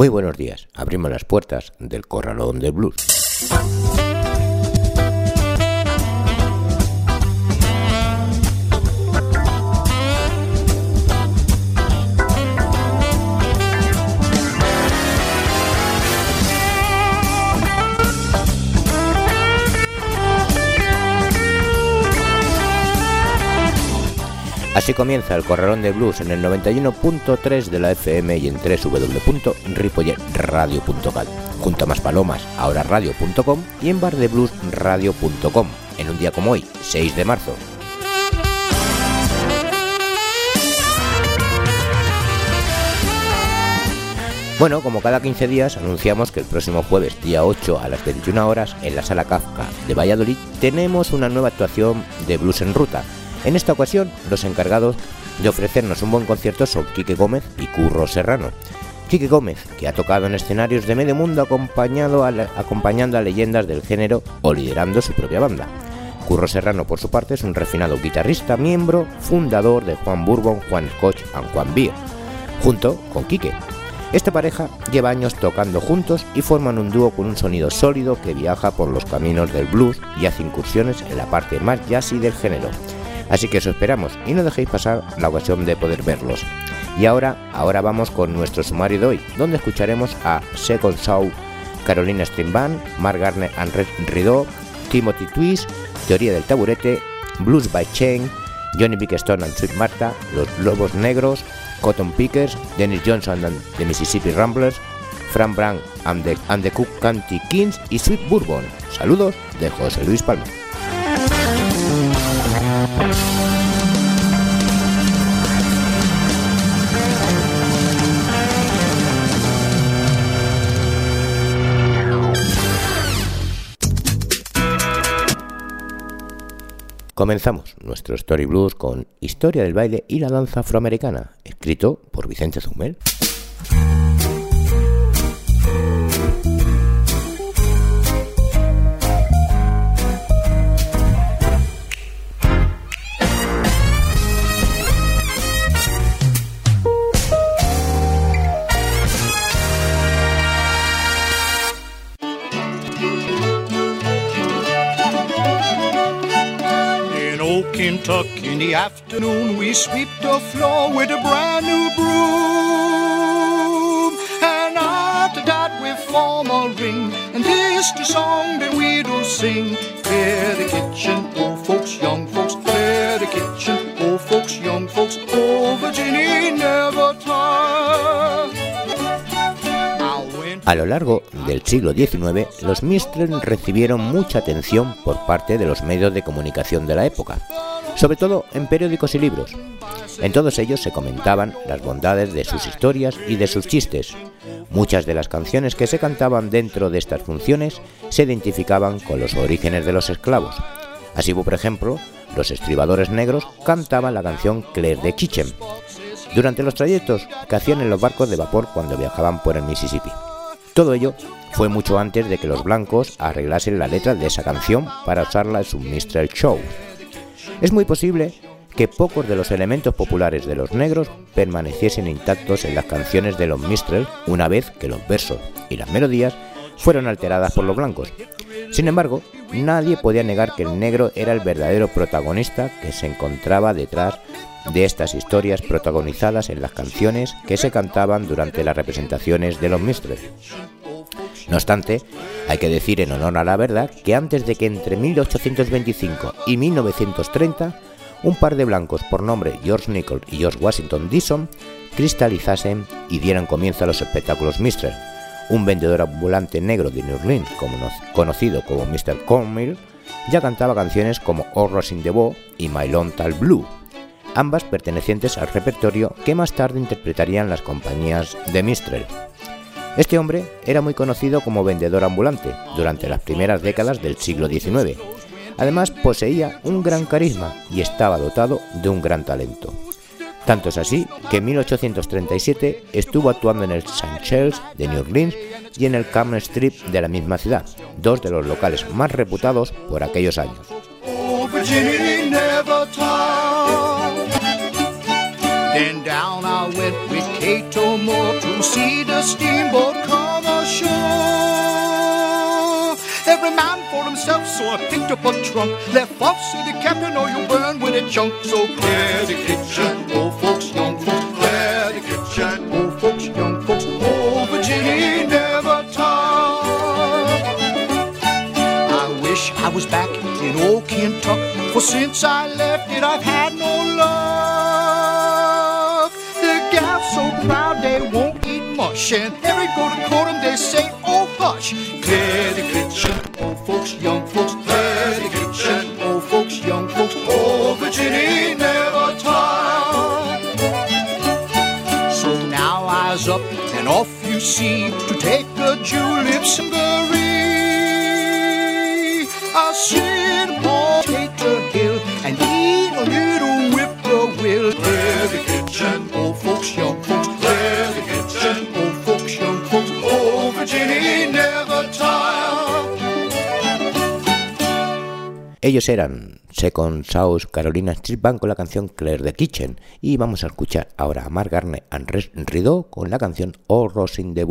Muy buenos días, abrimos las puertas del Corralón del Blues. Así comienza el Corralón de Blues en el 91.3 de la FM y en www.ripolletradio.cal, junto a más palomas, ahora radio.com y en bardebluesradio.com, en un día como hoy, 6 de marzo. Bueno, como cada 15 días, anunciamos que el próximo jueves, día 8 a las 21 horas, en la Sala Kafka de Valladolid, tenemos una nueva actuación de Blues en Ruta, en esta ocasión, los encargados de ofrecernos un buen concierto son Quique Gómez y Curro Serrano. Quique Gómez, que ha tocado en escenarios de medio mundo acompañando a leyendas del género o liderando su propia banda. Curro Serrano, por su parte, es un refinado guitarrista, miembro, fundador de Juan Bourbon, Juan Scotch and Juan Beer, junto con Quique. Esta pareja lleva años tocando juntos y forman un dúo con un sonido sólido que viaja por los caminos del blues y hace incursiones en la parte más jazzy del género. Así que eso esperamos y no dejéis pasar la ocasión de poder verlos. Y ahora, ahora vamos con nuestro sumario de hoy, donde escucharemos a Second Show, Carolina Stream Band, Mark Garner and Red Rideau, Timothy Twist, Teoría del Taburete, Blues by Chain, Johnny Stone and Sweet Martha, Los Lobos Negros, Cotton Pickers, Dennis Johnson and the Mississippi Ramblers, Frank Brown and the, and the Cook County Kings y Sweet Bourbon. Saludos de José Luis Palma. Comenzamos nuestro Story Blues con Historia del baile y la danza afroamericana, escrito por Vicente Zumel. Kentucky in the afternoon, we sweep the floor with a brand new broom. And after that, we form a ring, and this the song that we do sing. Clear the kitchen, old folks, young folks, clear the kitchen, old folks, young folks, oh Virginia never turn. A lo largo del siglo XIX, los Mistrel recibieron mucha atención por parte de los medios de comunicación de la época, sobre todo en periódicos y libros. En todos ellos se comentaban las bondades de sus historias y de sus chistes. Muchas de las canciones que se cantaban dentro de estas funciones se identificaban con los orígenes de los esclavos. Así, por ejemplo, los estribadores negros cantaban la canción Claire de Kitchen durante los trayectos que hacían en los barcos de vapor cuando viajaban por el Mississippi. Todo ello fue mucho antes de que los blancos arreglasen la letra de esa canción para usarla en su Mr. Show. Es muy posible que pocos de los elementos populares de los negros permaneciesen intactos en las canciones de los Mistrel una vez que los versos y las melodías fueron alteradas por los blancos. Sin embargo, nadie podía negar que el negro era el verdadero protagonista que se encontraba detrás de estas historias protagonizadas en las canciones que se cantaban durante las representaciones de los Mistrel. No obstante, hay que decir en honor a la verdad que antes de que entre 1825 y 1930 un par de blancos por nombre George Nichols y George Washington Dixon cristalizasen y dieran comienzo a los espectáculos Mistrel, un vendedor ambulante negro de New Orleans, conocido como Mr. Cornmill, ya cantaba canciones como All in the Bow y My Tall Blue, ambas pertenecientes al repertorio que más tarde interpretarían las compañías de Mistrel. Este hombre era muy conocido como vendedor ambulante durante las primeras décadas del siglo XIX. Además poseía un gran carisma y estaba dotado de un gran talento. Tanto es así que en 1837 estuvo actuando en el St. Charles de New Orleans y en el Camden Strip de la misma ciudad, dos de los locales más reputados por aquellos años. and see the steamboat come ashore. Every man for himself, so I picked up a trunk. Left off, said the captain, or you burn with a chunk. So clear the kitchen, old folks, young folks. Clear the kitchen, old folks, young folks. Old Virginia never taught. I wish I was back in old Kentucky, for since I left it, I've had. and every go to court, and they say, oh watch Clear the kitchen, old folks, young folks, clear the kitchen, old folks, young folks, oh Virginia, never tired. So now eyes up and off you see. Ellos eran Second South Carolina Street Band con la canción Claire the Kitchen. Y vamos a escuchar ahora a Mark Garner and Rido con la canción All Rose in the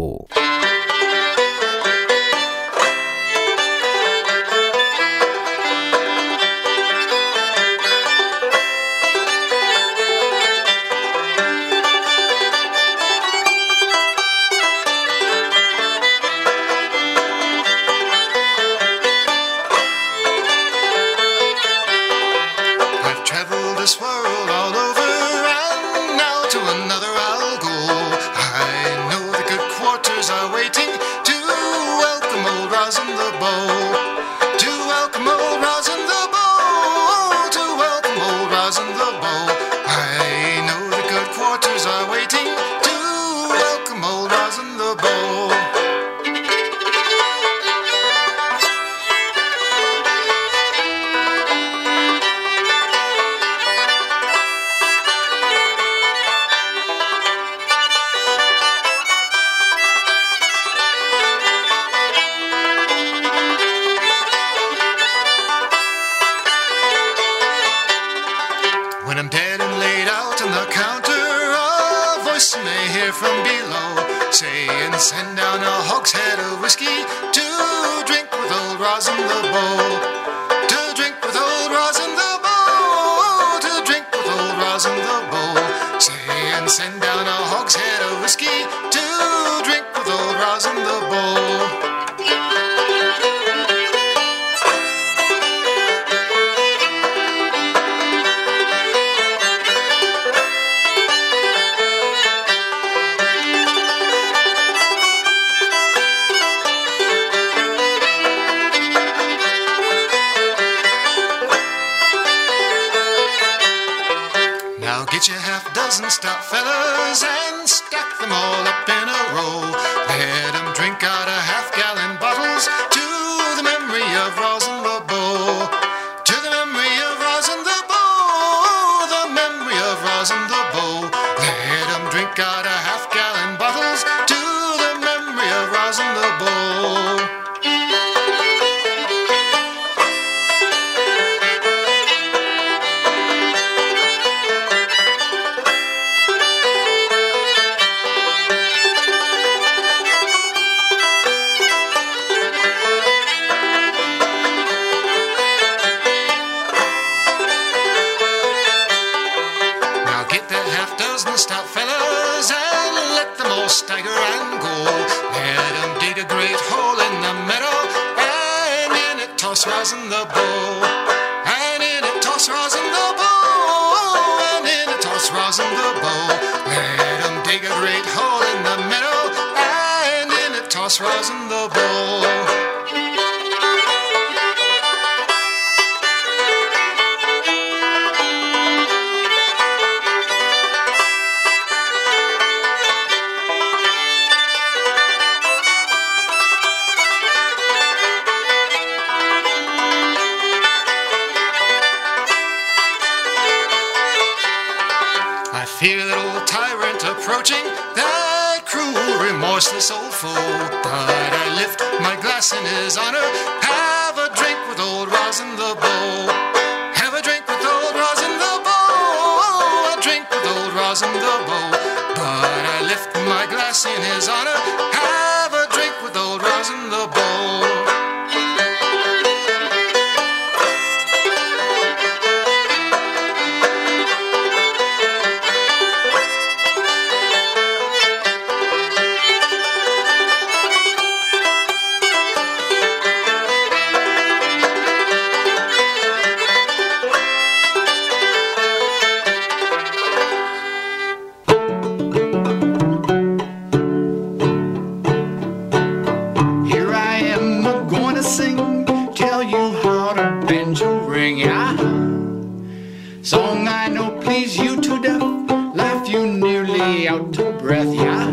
out to breath, yeah.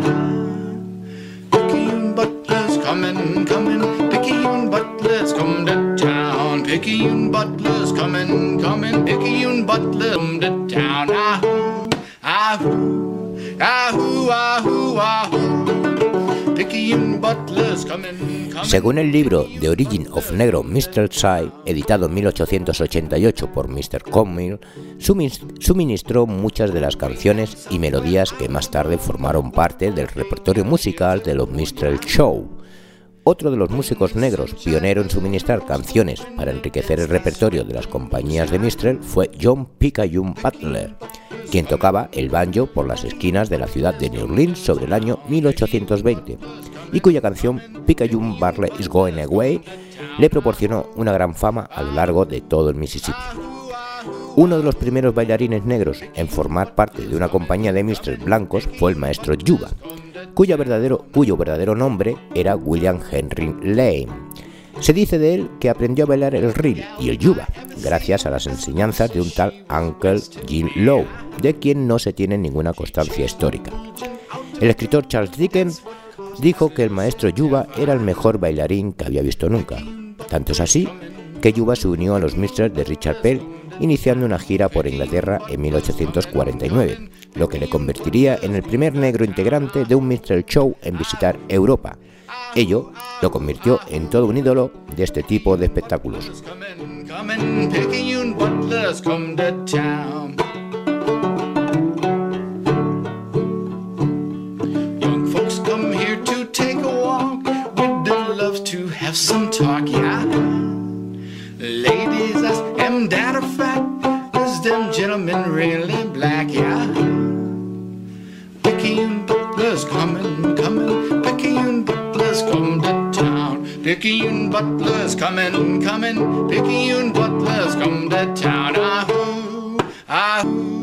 Picayune butlers coming, coming, Picayune butlers come to town. Picayune Según el libro The Origin of Negro Mr. Side, editado en 1888 por Mr. Conmill, suministró muchas de las canciones y melodías que más tarde formaron parte del repertorio musical de los Mr. Show. Otro de los músicos negros pionero en suministrar canciones para enriquecer el repertorio de las compañías de Mistrel fue John Picayune Butler, quien tocaba el banjo por las esquinas de la ciudad de New Orleans sobre el año 1820 y cuya canción Picayune Barley is Going Away le proporcionó una gran fama a lo largo de todo el Mississippi. Uno de los primeros bailarines negros en formar parte de una compañía de mistress blancos fue el maestro Yuba, cuyo verdadero, cuyo verdadero nombre era William Henry Lane. Se dice de él que aprendió a bailar el reel y el yuba gracias a las enseñanzas de un tal Uncle Jim Lowe, de quien no se tiene ninguna constancia histórica. El escritor Charles Dickens dijo que el maestro Yuba era el mejor bailarín que había visto nunca. Tanto es así que Yuba se unió a los Mistress de Richard Pell, iniciando una gira por Inglaterra en 1849, lo que le convertiría en el primer negro integrante de un Minstrel Show en visitar Europa. Ello lo convirtió en todo un ídolo de este tipo de espectáculos. That a fact? Is them gentlemen really black, yeah? Picayune butlers coming, coming, Picayune butlers come to town. Picayune butlers coming, coming, Picayune butlers come to town. Ahoo, ahoo,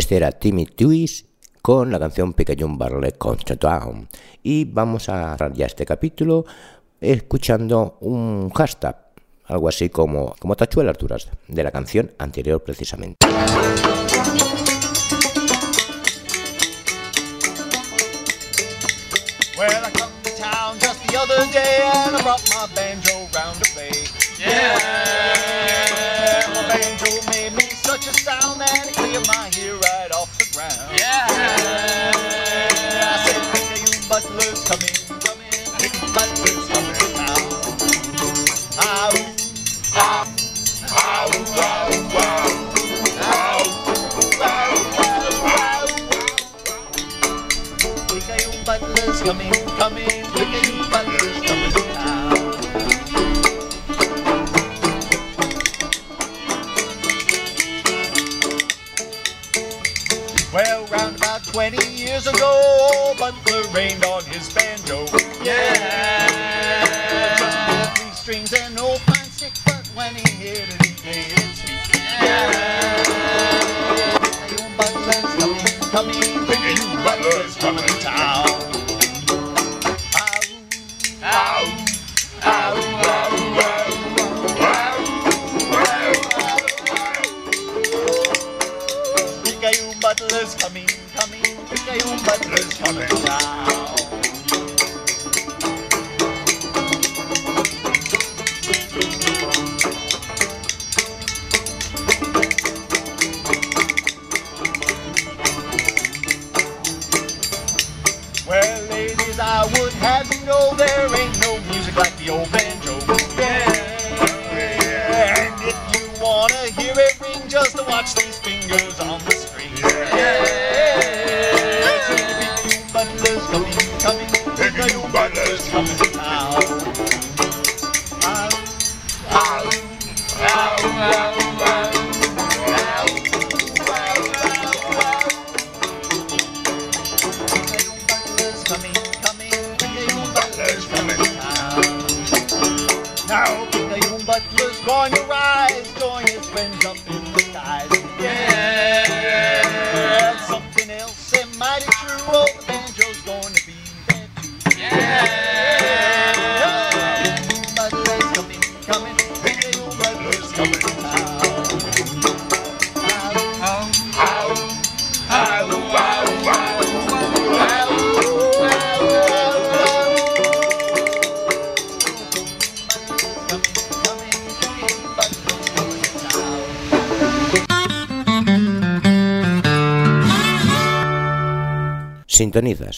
Este era Timmy Twist con la canción Picayune Barley Contra Town. Y vamos a cerrar ya este capítulo escuchando un hashtag, algo así como, como Tachuelas Duras, de la canción anterior precisamente. Well, I come to town just the other day and I brought my banjo round to play. Yeah, my banjo made me such a sound that it cleared my ear 20 years ago, old Butler rained on his banjo. Yeah. Three strings and old pine stick, but when he hit it, he did speak. Yeah. Butler's coming, coming, you Butler's coming to Coming. Well, ladies, I would have you know there ain't no music like the old banjo.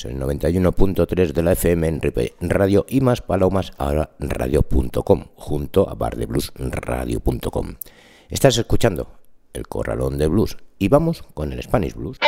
El 91.3 de la FM en Radio y más palomas ahora radio.com junto a bardebluesradio.com. Estás escuchando el Corralón de Blues y vamos con el Spanish Blues.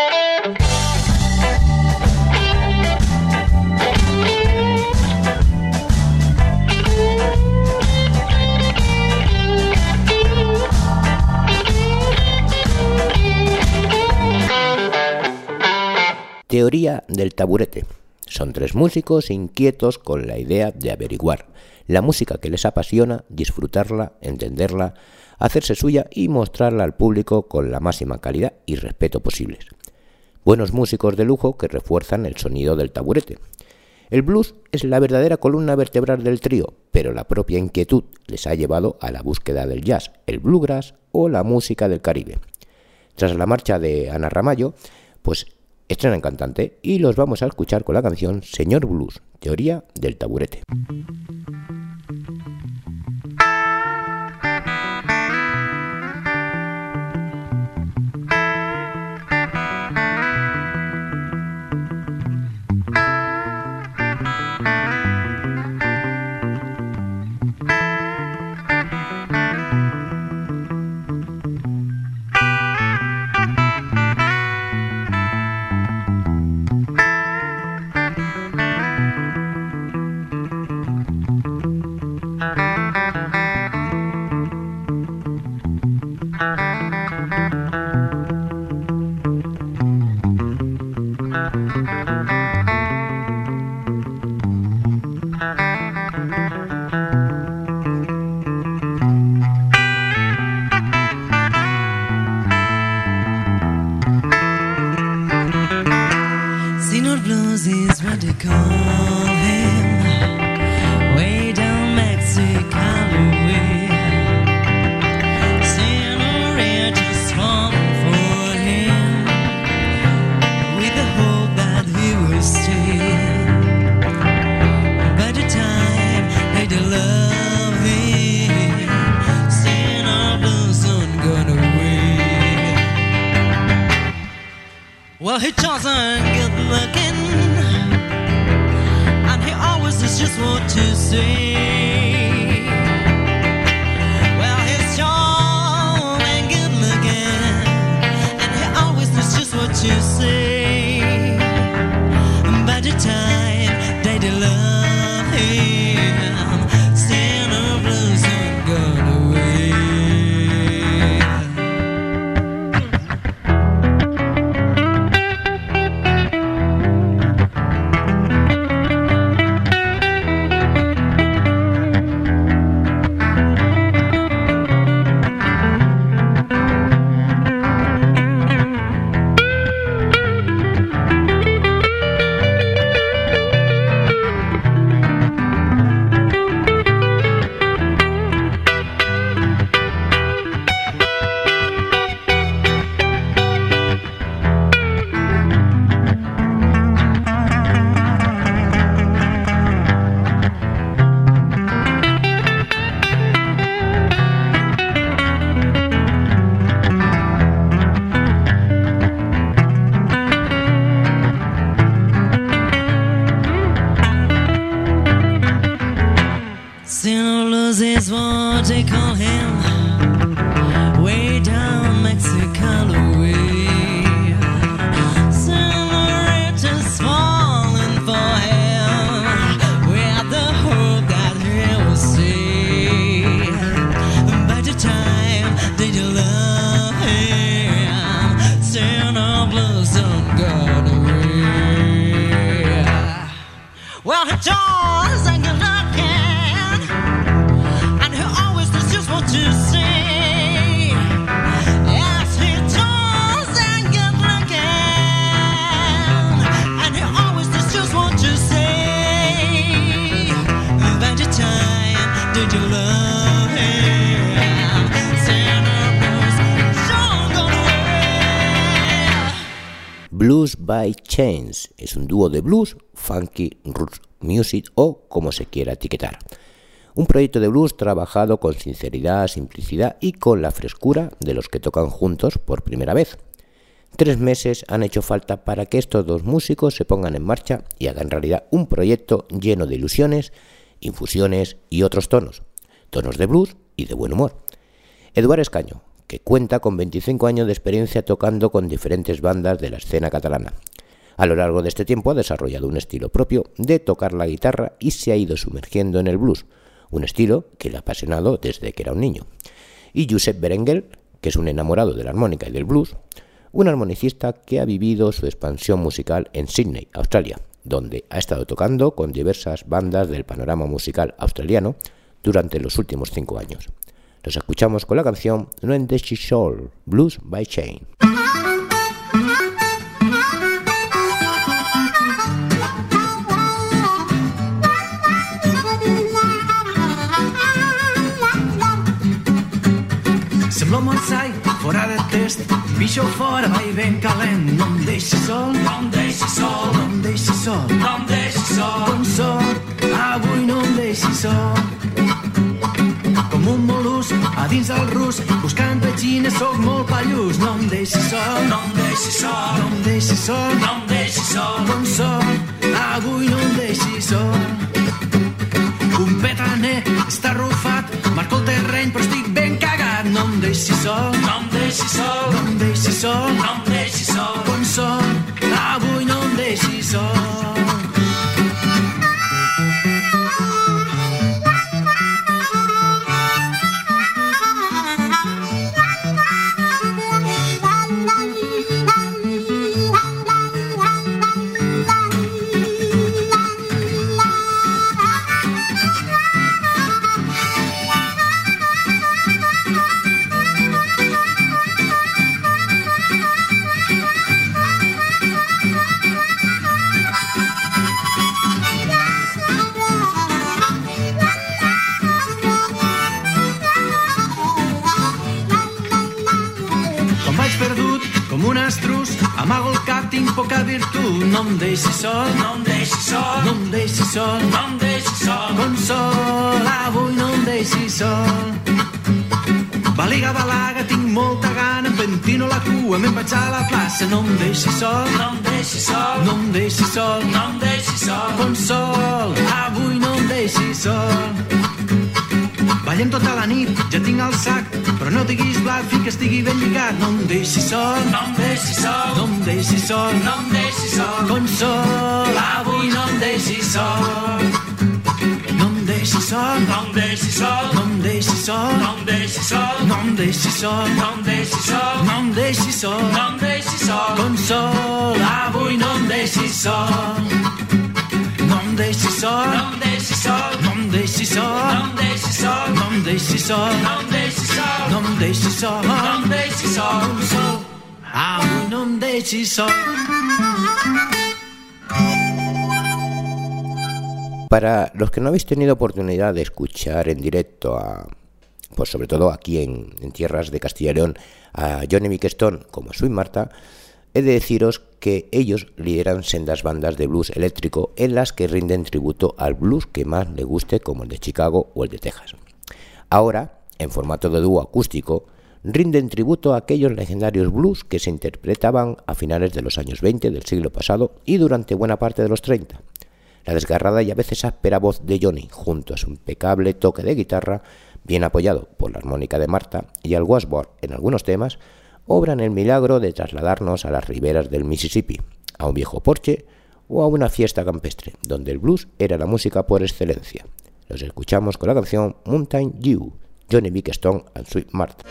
Teoría del taburete. Son tres músicos inquietos con la idea de averiguar la música que les apasiona, disfrutarla, entenderla, hacerse suya y mostrarla al público con la máxima calidad y respeto posibles. Buenos músicos de lujo que refuerzan el sonido del taburete. El blues es la verdadera columna vertebral del trío, pero la propia inquietud les ha llevado a la búsqueda del jazz, el bluegrass o la música del Caribe. Tras la marcha de Ana Ramallo, pues estrenan cantante y los vamos a escuchar con la canción Señor Blues, teoría del taburete. He wasn't good looking, and he always knows just what to say. Chains es un dúo de blues, funky, roots music o como se quiera etiquetar. Un proyecto de blues trabajado con sinceridad, simplicidad y con la frescura de los que tocan juntos por primera vez. Tres meses han hecho falta para que estos dos músicos se pongan en marcha y hagan realidad un proyecto lleno de ilusiones, infusiones y otros tonos, tonos de blues y de buen humor. Eduard Escaño, que cuenta con 25 años de experiencia tocando con diferentes bandas de la escena catalana. A lo largo de este tiempo ha desarrollado un estilo propio de tocar la guitarra y se ha ido sumergiendo en el blues, un estilo que le ha apasionado desde que era un niño. Y Josep Berenguer, que es un enamorado de la armónica y del blues, un armonicista que ha vivido su expansión musical en Sydney, Australia, donde ha estado tocando con diversas bandas del panorama musical australiano durante los últimos cinco años. Los escuchamos con la canción She Soul, Blues by Chain. Fora de test Pixo fora, vai ben calent No em deixis sol, no em deixis sol No em deixis sol, no em deixis sol Com sol, avui no em deixis sol Com un molús a dins del rus Buscant petxines, sóc molt pallús No em deixis sol, no em deixis sol No em deixis sol, no em deixis sol Com sol, avui no em deixis sol un petaner està arrufat, marco el terreny però estic ben cagat. No em deixis sol, no em deixis sol, no em deixis sol, no em deixis sol. Com sol, avui no em deixis sol. Deixis sol, no em deixis sol, no em deixis sol, no em deixis sol. Com sol, avui no em deixis sol. Baliga, balaga, tinc molta gana, em pentino la cua, me'n vaig a la plaça. No em deixis sol, no em deixis sol, no em deixis sol, no em deixis sol. Com sol, avui no em deixis sol. Ballem tota la nit, ja tinc el sac, però no diguis blat fins que estigui ben lligat. No em deixis sol, no em deixis sol, no em deixis sol, no em deixis sol. Com sol, avui no em deixis sol. No em deixis sol, no em deixis sol, no em deixis sol, no em deixis sol, no em deixis sol, no em deixis sol, no em deixis sol, no em deixis sol. Com sol, avui no em deixis sol. Em deixis sol, em deixis sol, em deixis sol, em deixis sol, em deixis sol, em deixis sol, em deixis sol, em deixis sol, no em deixis sol. Para los que no habéis tenido oportunidad de escuchar en directo a, pues sobre todo aquí en, en tierras de Castilla y León, a Johnny Miquestón como a Sweet Marta, he de deciros que ellos lideran sendas bandas de blues eléctrico en las que rinden tributo al blues que más le guste, como el de Chicago o el de Texas. Ahora, en formato de dúo acústico, rinden tributo a aquellos legendarios blues que se interpretaban a finales de los años 20 del siglo pasado y durante buena parte de los 30. La desgarrada y a veces áspera voz de Johnny, junto a su impecable toque de guitarra, bien apoyado por la armónica de Marta y al washboard en algunos temas, obran el milagro de trasladarnos a las riberas del Mississippi, a un viejo porche o a una fiesta campestre, donde el blues era la música por excelencia. Los escuchamos con la canción Mountain Dew, Johnny Stone and Sweet Martha.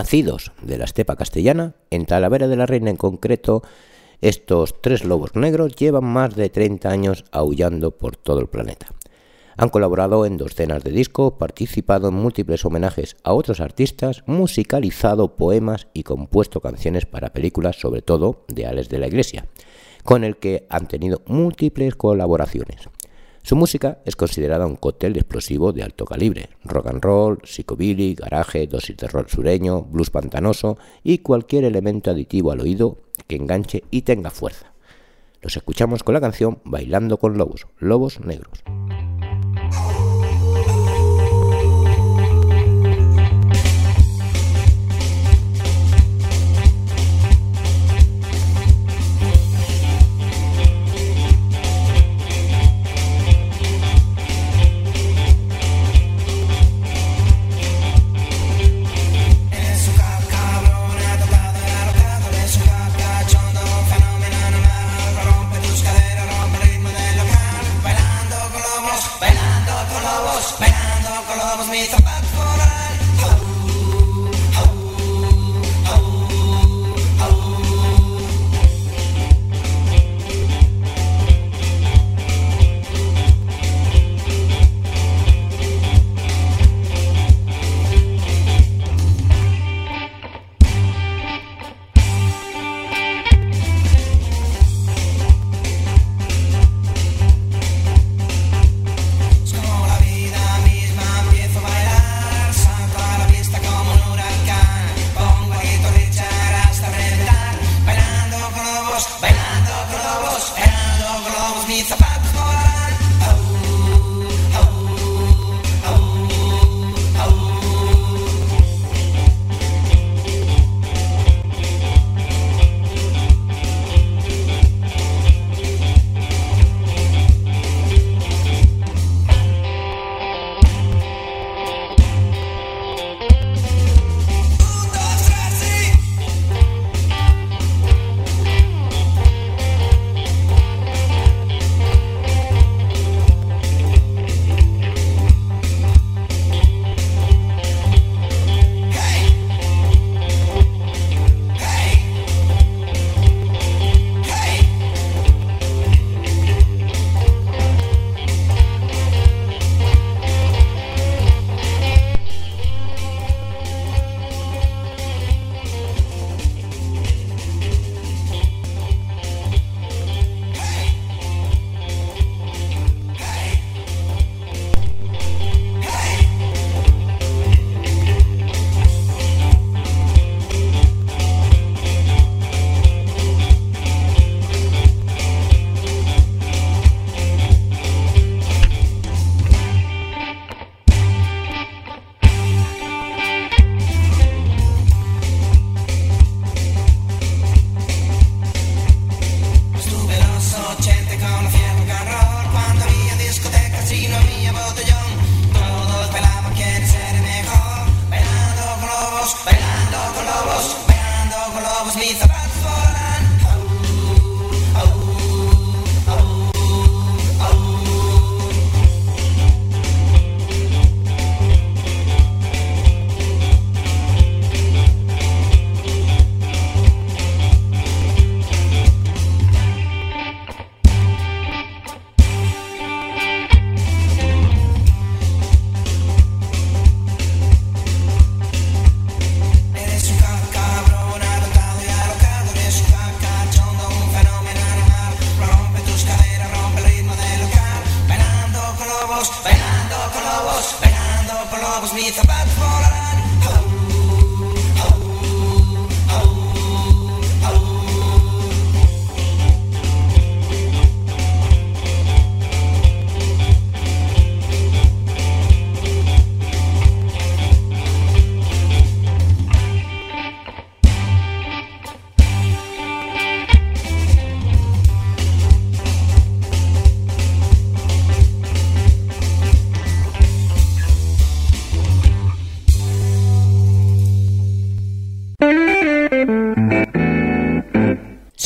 Nacidos de la estepa castellana, en Talavera de la Reina en concreto, estos tres lobos negros llevan más de 30 años aullando por todo el planeta. Han colaborado en docenas de discos, participado en múltiples homenajes a otros artistas, musicalizado poemas y compuesto canciones para películas, sobre todo de Alex de la Iglesia, con el que han tenido múltiples colaboraciones. Su música es considerada un cóctel explosivo de alto calibre, rock and roll, psicobilly, garaje, dosis de rock sureño, blues pantanoso y cualquier elemento aditivo al oído que enganche y tenga fuerza. Los escuchamos con la canción Bailando con Lobos, Lobos Negros.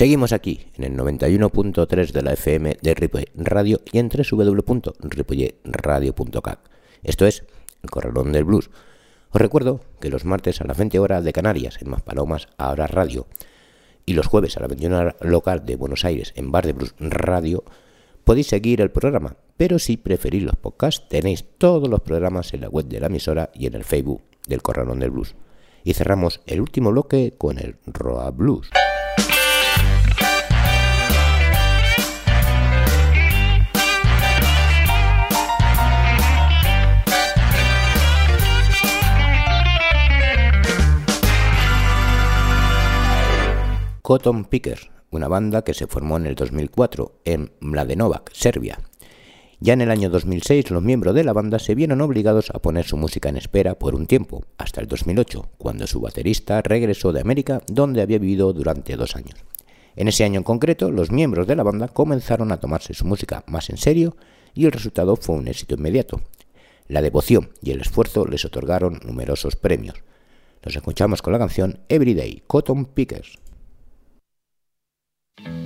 Seguimos aquí en el 91.3 de la FM de Ripollet Radio y en www.ripolletradio.cat. Esto es El Corralón del Blues. Os recuerdo que los martes a las 20 horas de Canarias en Maspalomas Ahora Radio y los jueves a la 21 hora local de Buenos Aires en Bar de Blues Radio podéis seguir el programa, pero si preferís los podcasts tenéis todos los programas en la web de la emisora y en el Facebook del Corralón del Blues. Y cerramos el último bloque con el Roa Blues. Cotton Pickers, una banda que se formó en el 2004 en Mladenovac, Serbia. Ya en el año 2006 los miembros de la banda se vieron obligados a poner su música en espera por un tiempo, hasta el 2008, cuando su baterista regresó de América, donde había vivido durante dos años. En ese año en concreto, los miembros de la banda comenzaron a tomarse su música más en serio y el resultado fue un éxito inmediato. La devoción y el esfuerzo les otorgaron numerosos premios. Nos escuchamos con la canción Everyday, Cotton Pickers. Thank you.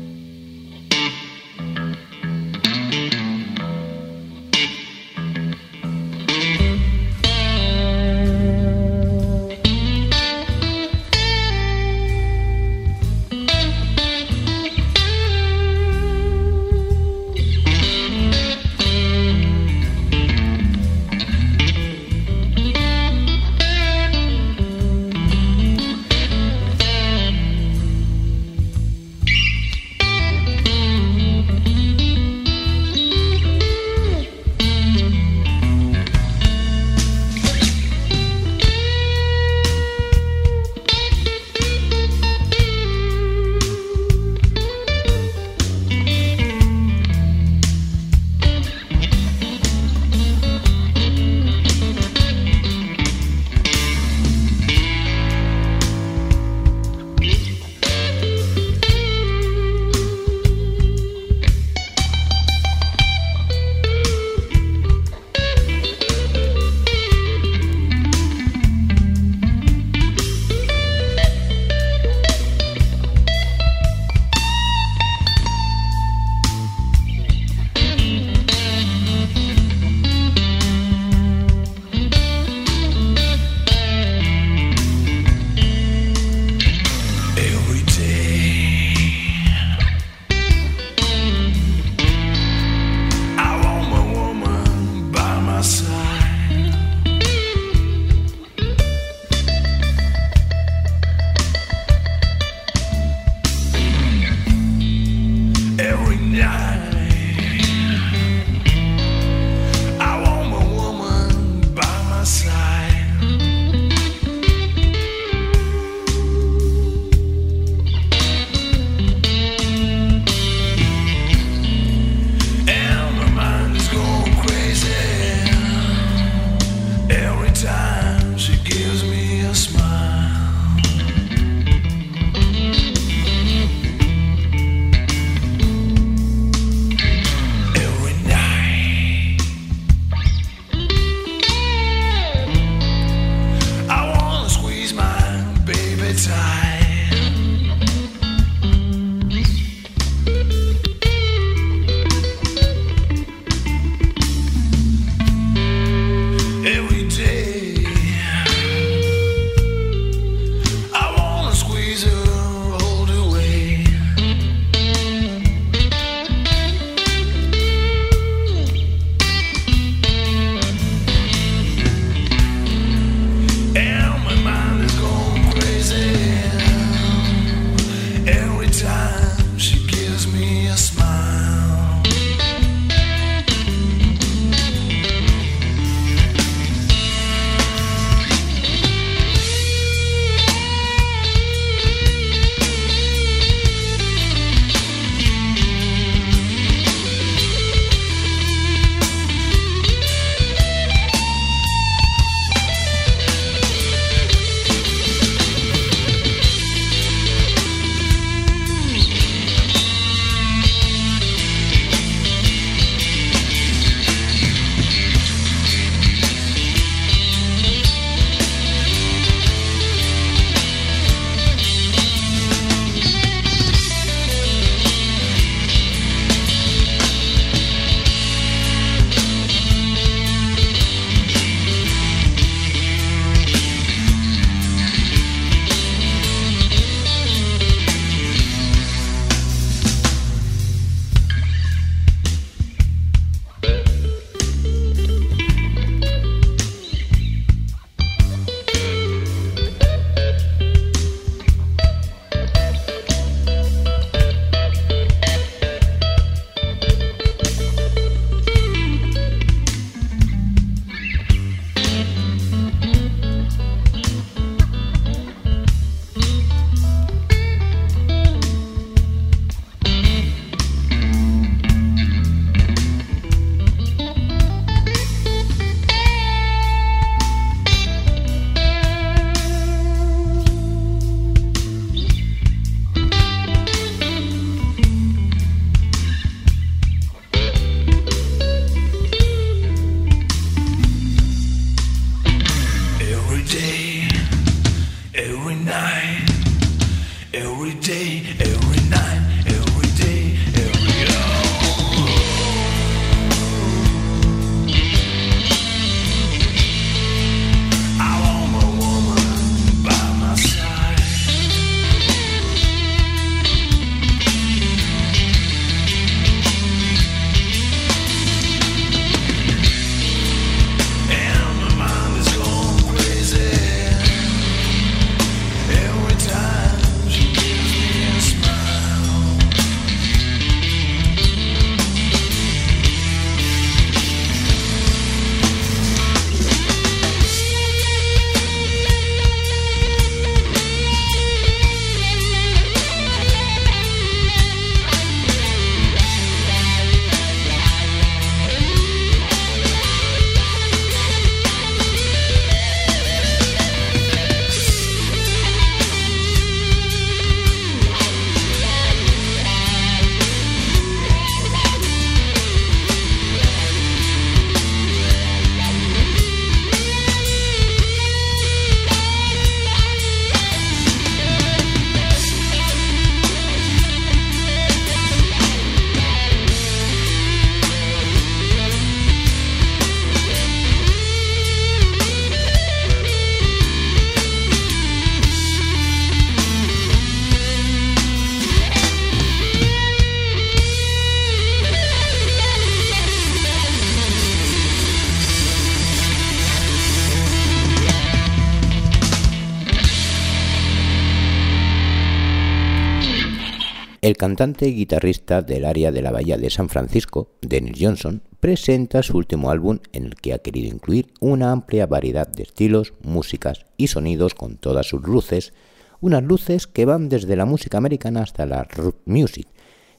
El cantante y guitarrista del área de la Bahía de San Francisco, Dennis Johnson, presenta su último álbum en el que ha querido incluir una amplia variedad de estilos, músicas y sonidos con todas sus luces, unas luces que van desde la música americana hasta la rock music,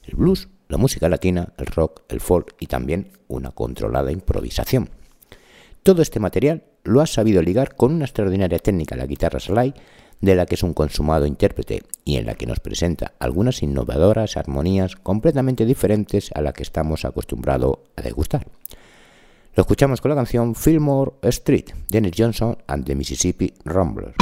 el blues, la música latina, el rock, el folk y también una controlada improvisación. Todo este material lo ha sabido ligar con una extraordinaria técnica la guitarra slide, de la que es un consumado intérprete y en la que nos presenta algunas innovadoras armonías completamente diferentes a la que estamos acostumbrados a degustar. Lo escuchamos con la canción Fillmore Street, Dennis Johnson and the Mississippi Rumblers.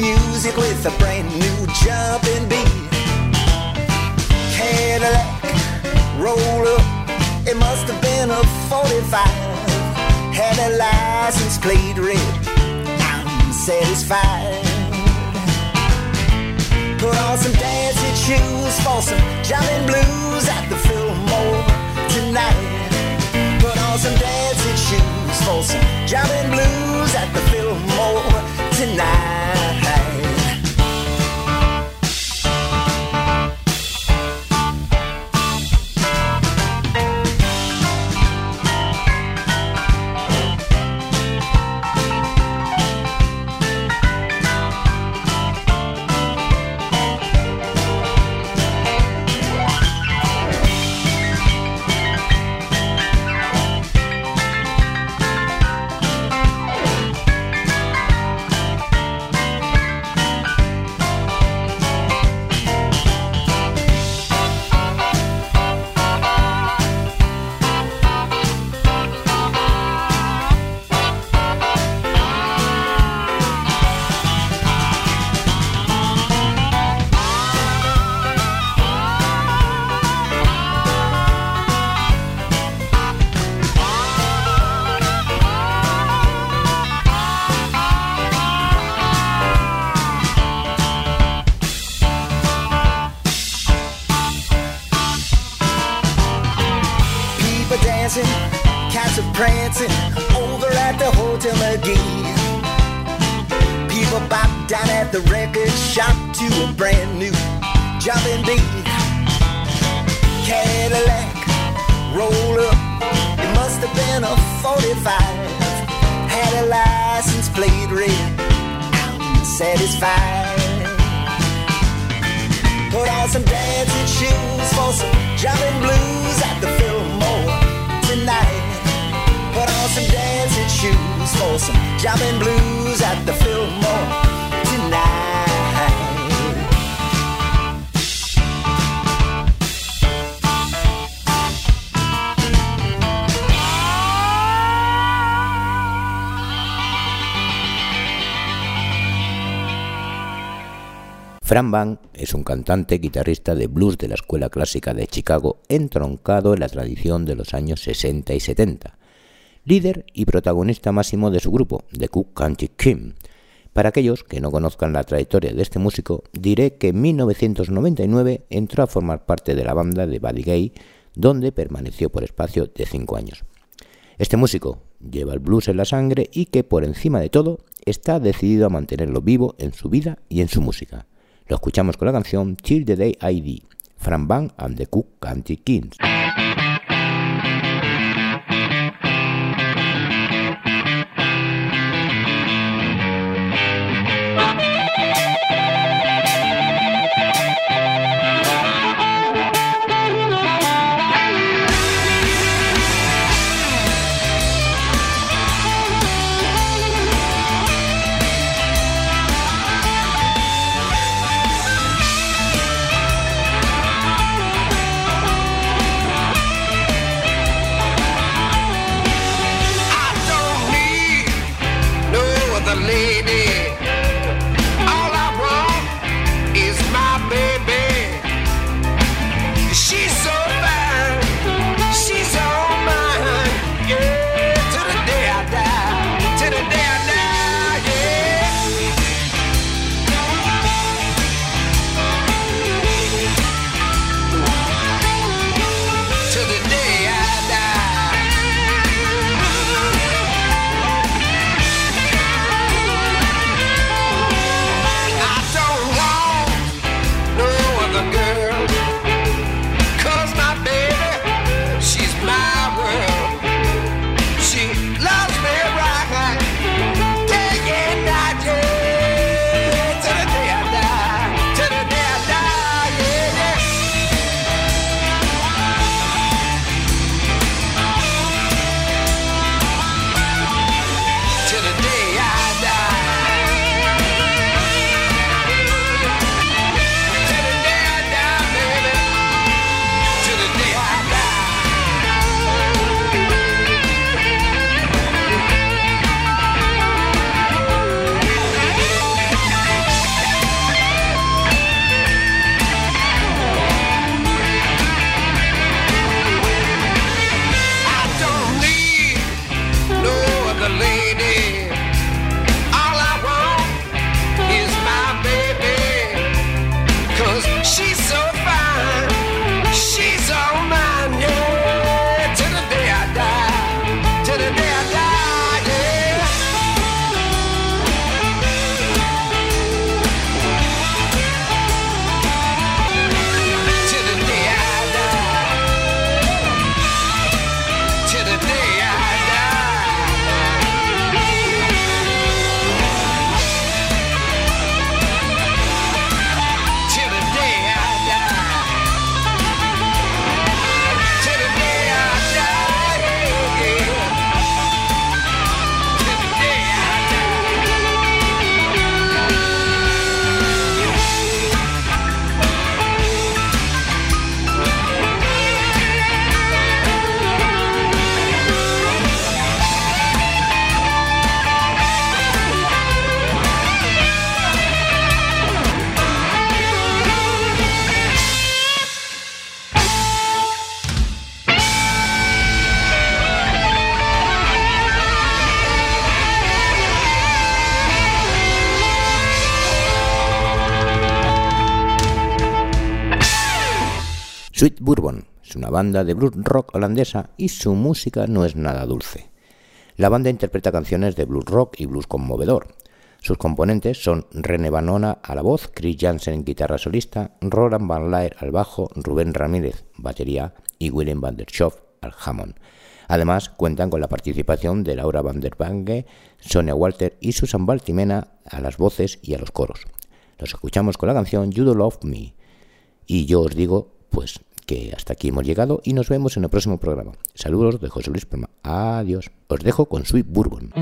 Music with a brand new jumping beat. Cadillac, roll up. It must have been a 45. Had a license plate red. I'm satisfied. Put on some dancing shoes for some jumping blues at the Fillmore tonight. Put on some dancing shoes for some jumping blues at the Fillmore tonight. Prancing over at the Hotel McGee. People bop down at the record shop to a brand new jumping beat. Cadillac, roll up. It must have been a 45. Had a license plate red. I'm satisfied. Put on some dancing shoes for some jumping blues at the Fillmore tonight. Some dancing shoes for some jumping blues at the Fillmore. Fran Van es un cantante guitarrista de blues de la Escuela Clásica de Chicago, entroncado en la tradición de los años 60 y 70. Líder y protagonista máximo de su grupo, The Cook County Kim. Para aquellos que no conozcan la trayectoria de este músico, diré que en 1999 entró a formar parte de la banda de Buddy Gay, donde permaneció por espacio de 5 años. Este músico lleva el blues en la sangre y que por encima de todo está decidido a mantenerlo vivo en su vida y en su música. Lo escuchamos con la canción Till the Day ID, Fran Van and the Cook County Kings. Banda de blues rock holandesa y su música no es nada dulce. La banda interpreta canciones de blues rock y blues conmovedor. Sus componentes son René Banona a la voz, Chris Jansen en guitarra solista, Roland Van Laer al bajo, Rubén Ramírez batería y Willem van der Schoff al Hammond. Además, cuentan con la participación de Laura van der Bange, Sonia Walter y Susan Baltimena a las voces y a los coros. Los escuchamos con la canción You Don't Love Me. Y yo os digo, pues, que hasta aquí hemos llegado y nos vemos en el próximo programa. Saludos de José Luis Palma. Adiós. Os dejo con Sweet Bourbon.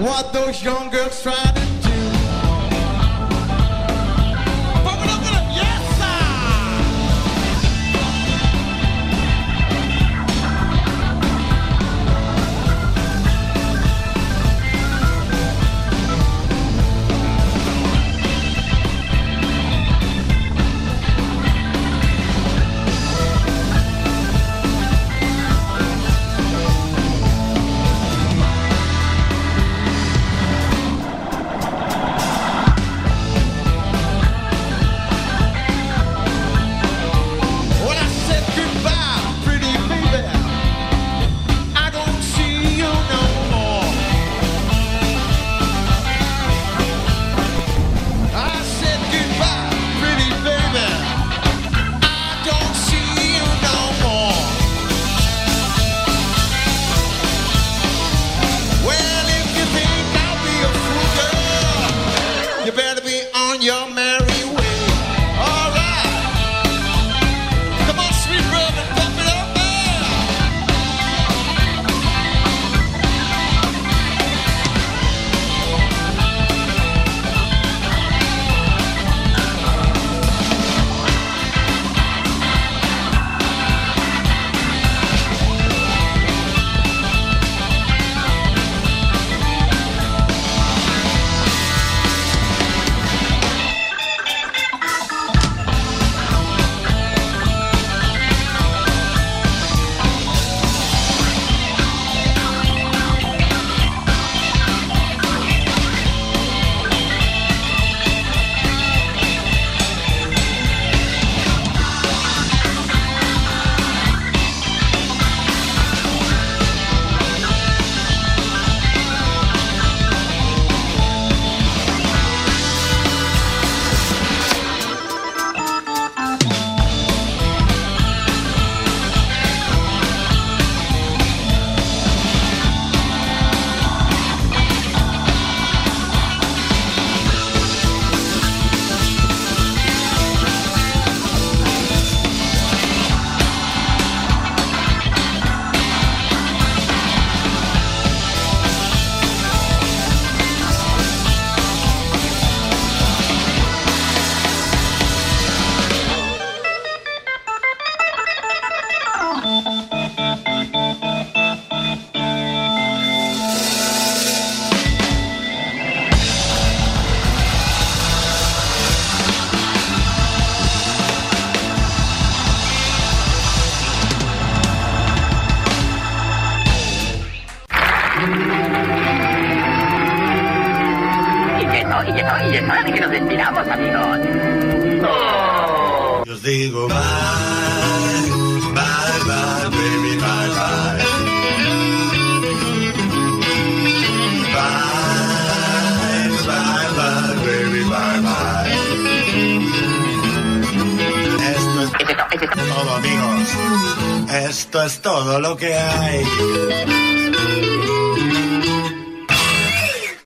What those young girls try to